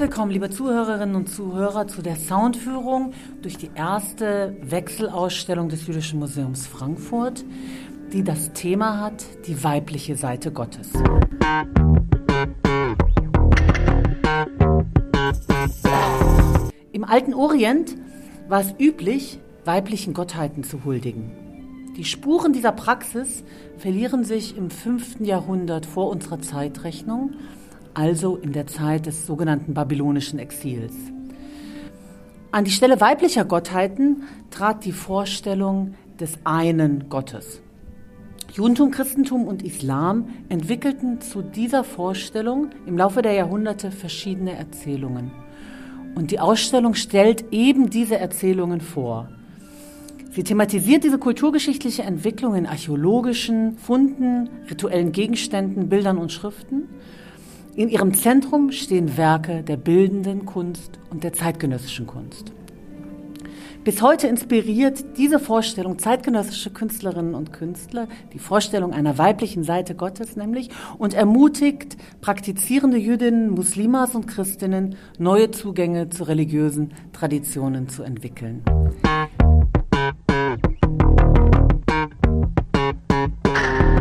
willkommen, liebe Zuhörerinnen und Zuhörer, zu der Soundführung durch die erste Wechselausstellung des Jüdischen Museums Frankfurt, die das Thema hat, die weibliche Seite Gottes. Im alten Orient war es üblich, weiblichen Gottheiten zu huldigen. Die Spuren dieser Praxis verlieren sich im 5. Jahrhundert vor unserer Zeitrechnung also in der Zeit des sogenannten babylonischen Exils. An die Stelle weiblicher Gottheiten trat die Vorstellung des einen Gottes. Judentum, Christentum und Islam entwickelten zu dieser Vorstellung im Laufe der Jahrhunderte verschiedene Erzählungen. Und die Ausstellung stellt eben diese Erzählungen vor. Sie thematisiert diese kulturgeschichtliche Entwicklung in archäologischen Funden, rituellen Gegenständen, Bildern und Schriften in ihrem Zentrum stehen Werke der bildenden Kunst und der zeitgenössischen Kunst. Bis heute inspiriert diese Vorstellung zeitgenössische Künstlerinnen und Künstler, die Vorstellung einer weiblichen Seite Gottes nämlich, und ermutigt praktizierende Jüdinnen, Muslimas und Christinnen, neue Zugänge zu religiösen Traditionen zu entwickeln.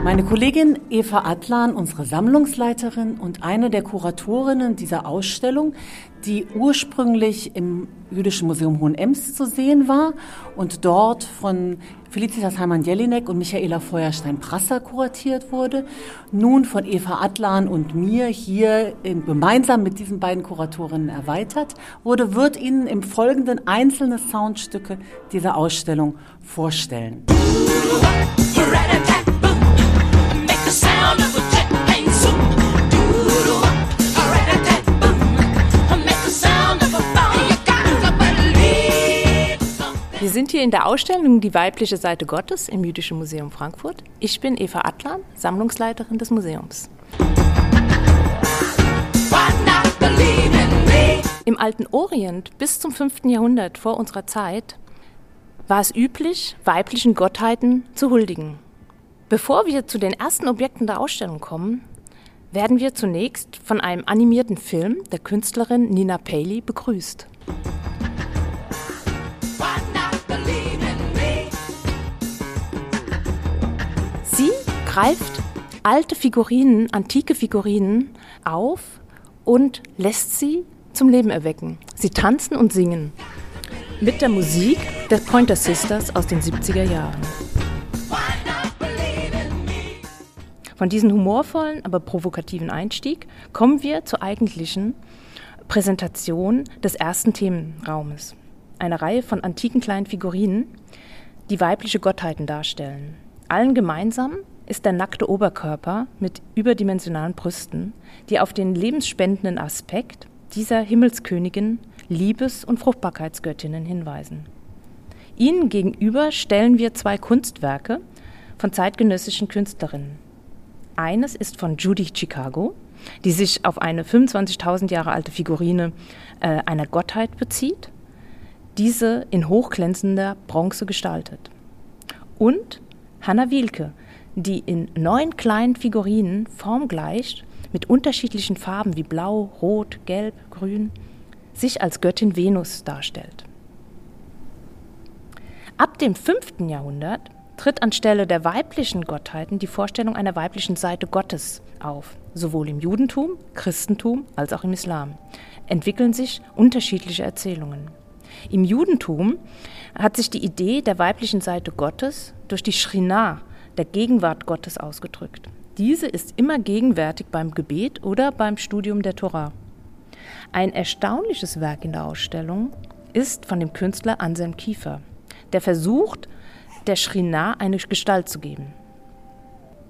Meine Kollegin Eva Atlan, unsere Sammlungsleiterin und eine der Kuratorinnen dieser Ausstellung, die ursprünglich im Jüdischen Museum Hohenems zu sehen war und dort von Felicitas Heimann-Jelinek und Michaela Feuerstein-Prasser kuratiert wurde, nun von Eva Atlan und mir hier in, gemeinsam mit diesen beiden Kuratorinnen erweitert wurde, wird Ihnen im Folgenden einzelne Soundstücke dieser Ausstellung vorstellen. Wir sind hier in der Ausstellung Die weibliche Seite Gottes im Jüdischen Museum Frankfurt. Ich bin Eva Atlan, Sammlungsleiterin des Museums. Im alten Orient bis zum 5. Jahrhundert vor unserer Zeit war es üblich, weiblichen Gottheiten zu huldigen. Bevor wir zu den ersten Objekten der Ausstellung kommen, werden wir zunächst von einem animierten Film der Künstlerin Nina Paley begrüßt. Sie greift alte Figurinen, antike Figurinen auf und lässt sie zum Leben erwecken. Sie tanzen und singen mit der Musik der Pointer Sisters aus den 70er Jahren. Von diesem humorvollen, aber provokativen Einstieg kommen wir zur eigentlichen Präsentation des ersten Themenraumes. Eine Reihe von antiken kleinen Figurinen, die weibliche Gottheiten darstellen. Allen gemeinsam ist der nackte Oberkörper mit überdimensionalen Brüsten, die auf den lebensspendenden Aspekt dieser Himmelskönigin, Liebes- und Fruchtbarkeitsgöttinnen hinweisen. Ihnen gegenüber stellen wir zwei Kunstwerke von zeitgenössischen Künstlerinnen. Eines ist von Judy Chicago, die sich auf eine 25.000 Jahre alte Figurine äh, einer Gottheit bezieht, diese in hochglänzender Bronze gestaltet. Und Hanna Wielke, die in neun kleinen Figurinen formgleich mit unterschiedlichen Farben wie Blau, Rot, Gelb, Grün sich als Göttin Venus darstellt. Ab dem 5. Jahrhundert tritt anstelle der weiblichen Gottheiten die Vorstellung einer weiblichen Seite Gottes auf. Sowohl im Judentum, Christentum als auch im Islam entwickeln sich unterschiedliche Erzählungen. Im Judentum hat sich die Idee der weiblichen Seite Gottes durch die Shrina, der Gegenwart Gottes, ausgedrückt. Diese ist immer gegenwärtig beim Gebet oder beim Studium der Torah. Ein erstaunliches Werk in der Ausstellung ist von dem Künstler Anselm Kiefer, der versucht, der Shrina eine Gestalt zu geben.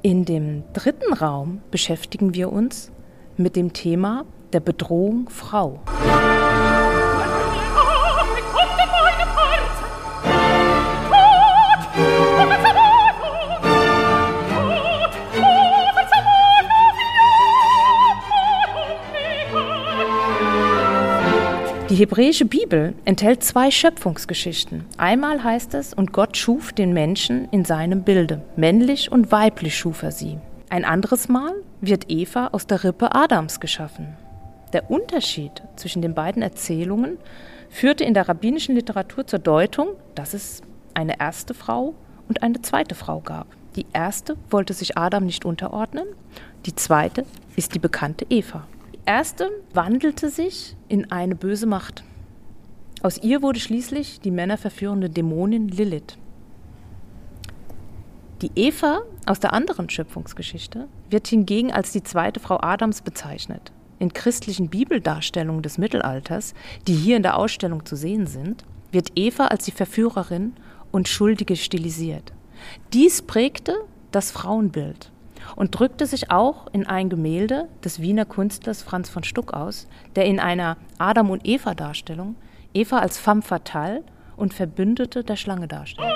In dem dritten Raum beschäftigen wir uns mit dem Thema der Bedrohung Frau. Die hebräische Bibel enthält zwei Schöpfungsgeschichten. Einmal heißt es, und Gott schuf den Menschen in seinem Bilde, männlich und weiblich schuf er sie. Ein anderes Mal wird Eva aus der Rippe Adams geschaffen. Der Unterschied zwischen den beiden Erzählungen führte in der rabbinischen Literatur zur Deutung, dass es eine erste Frau und eine zweite Frau gab. Die erste wollte sich Adam nicht unterordnen, die zweite ist die bekannte Eva. Erste wandelte sich in eine böse Macht. Aus ihr wurde schließlich die männerverführende Dämonin Lilith. Die Eva aus der anderen Schöpfungsgeschichte wird hingegen als die zweite Frau Adams bezeichnet. In christlichen Bibeldarstellungen des Mittelalters, die hier in der Ausstellung zu sehen sind, wird Eva als die Verführerin und Schuldige stilisiert. Dies prägte das Frauenbild und drückte sich auch in ein Gemälde des Wiener Künstlers Franz von Stuck aus, der in einer Adam- und Eva-Darstellung Eva als femme fatale und Verbündete der Schlange darstellt.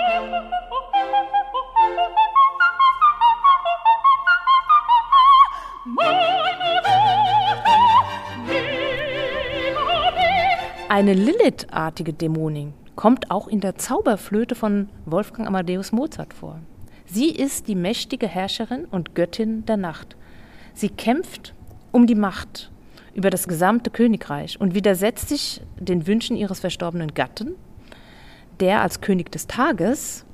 Eine Lilith-artige Dämonin kommt auch in der Zauberflöte von Wolfgang Amadeus Mozart vor. Sie ist die mächtige Herrscherin und Göttin der Nacht. Sie kämpft um die Macht über das gesamte Königreich und widersetzt sich den Wünschen ihres verstorbenen Gatten, der als König des Tages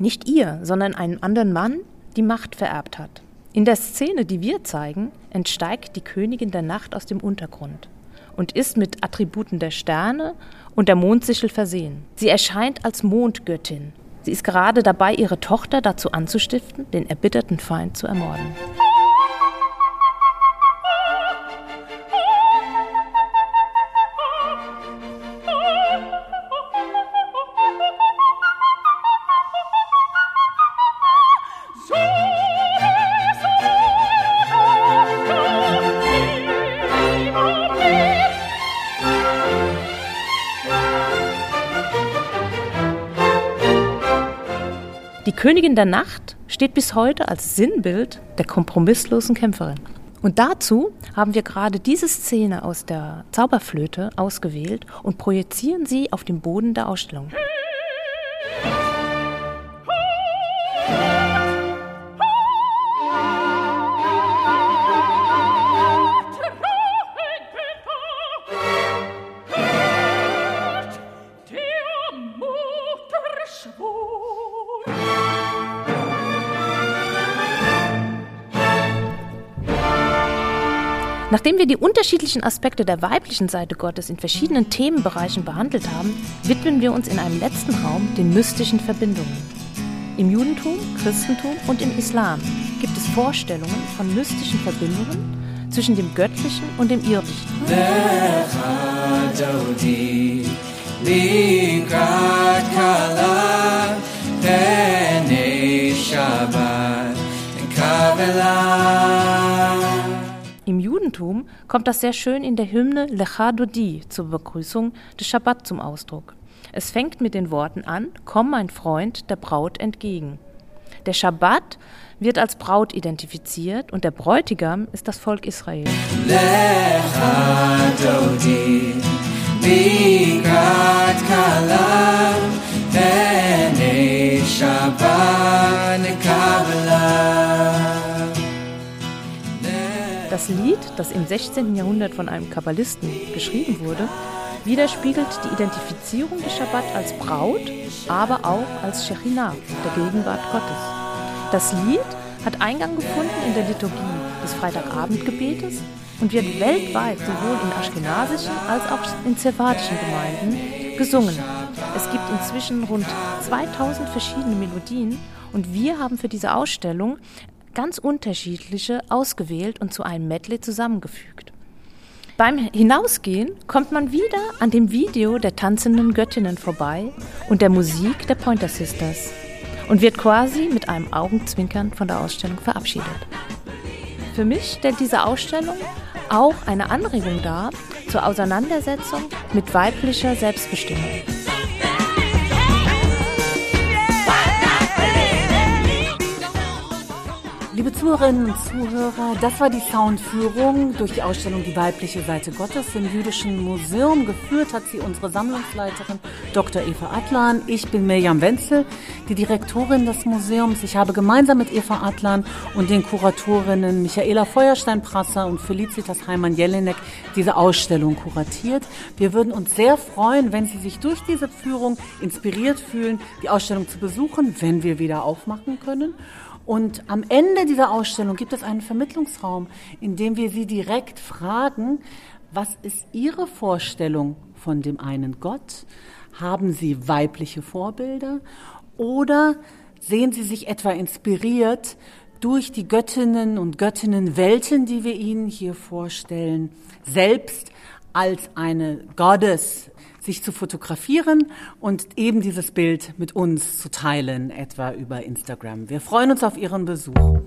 nicht ihr, sondern einem anderen Mann die Macht vererbt hat. In der Szene, die wir zeigen, entsteigt die Königin der Nacht aus dem Untergrund und ist mit Attributen der Sterne und der Mondsichel versehen. Sie erscheint als Mondgöttin. Sie ist gerade dabei, ihre Tochter dazu anzustiften, den erbitterten Feind zu ermorden. Königin der Nacht steht bis heute als Sinnbild der kompromisslosen Kämpferin. Und dazu haben wir gerade diese Szene aus der Zauberflöte ausgewählt und projizieren sie auf den Boden der Ausstellung. Nachdem wir die unterschiedlichen Aspekte der weiblichen Seite Gottes in verschiedenen Themenbereichen behandelt haben, widmen wir uns in einem letzten Raum den mystischen Verbindungen. Im Judentum, Christentum und im Islam gibt es Vorstellungen von mystischen Verbindungen zwischen dem Göttlichen und dem Irdischen. Judentum kommt das sehr schön in der Hymne Lecha Dodi zur Begrüßung des Schabbat zum Ausdruck. Es fängt mit den Worten an: Komm, mein Freund, der Braut entgegen. Der Schabbat wird als Braut identifiziert und der Bräutigam ist das Volk Israel. Lecha Dodi, Shabbat Das Lied, das im 16. Jahrhundert von einem Kabbalisten geschrieben wurde, widerspiegelt die Identifizierung des Schabbat als Braut, aber auch als Shechinah, der Gegenwart Gottes. Das Lied hat Eingang gefunden in der Liturgie des Freitagabendgebetes und wird weltweit sowohl in aschkenasischen als auch in zephadischen Gemeinden gesungen. Es gibt inzwischen rund 2000 verschiedene Melodien und wir haben für diese Ausstellung ganz unterschiedliche ausgewählt und zu einem Medley zusammengefügt. Beim Hinausgehen kommt man wieder an dem Video der tanzenden Göttinnen vorbei und der Musik der Pointer Sisters und wird quasi mit einem Augenzwinkern von der Ausstellung verabschiedet. Für mich stellt diese Ausstellung auch eine Anregung dar zur Auseinandersetzung mit weiblicher Selbstbestimmung. Liebe Zuhörerinnen und Zuhörer, das war die Soundführung durch die Ausstellung Die weibliche Seite Gottes im Jüdischen Museum. Geführt hat sie unsere Sammlungsleiterin Dr. Eva Atlan. Ich bin Mirjam Wenzel, die Direktorin des Museums. Ich habe gemeinsam mit Eva Atlan und den Kuratorinnen Michaela Feuerstein-Prasser und Felicitas Heimann-Jelinek diese Ausstellung kuratiert. Wir würden uns sehr freuen, wenn Sie sich durch diese Führung inspiriert fühlen, die Ausstellung zu besuchen, wenn wir wieder aufmachen können. Und am Ende dieser Ausstellung gibt es einen Vermittlungsraum, in dem wir Sie direkt fragen, was ist Ihre Vorstellung von dem einen Gott? Haben Sie weibliche Vorbilder? Oder sehen Sie sich etwa inspiriert durch die Göttinnen und Göttinnenwelten, die wir Ihnen hier vorstellen, selbst als eine Goddess sich zu fotografieren und eben dieses Bild mit uns zu teilen, etwa über Instagram. Wir freuen uns auf Ihren Besuch.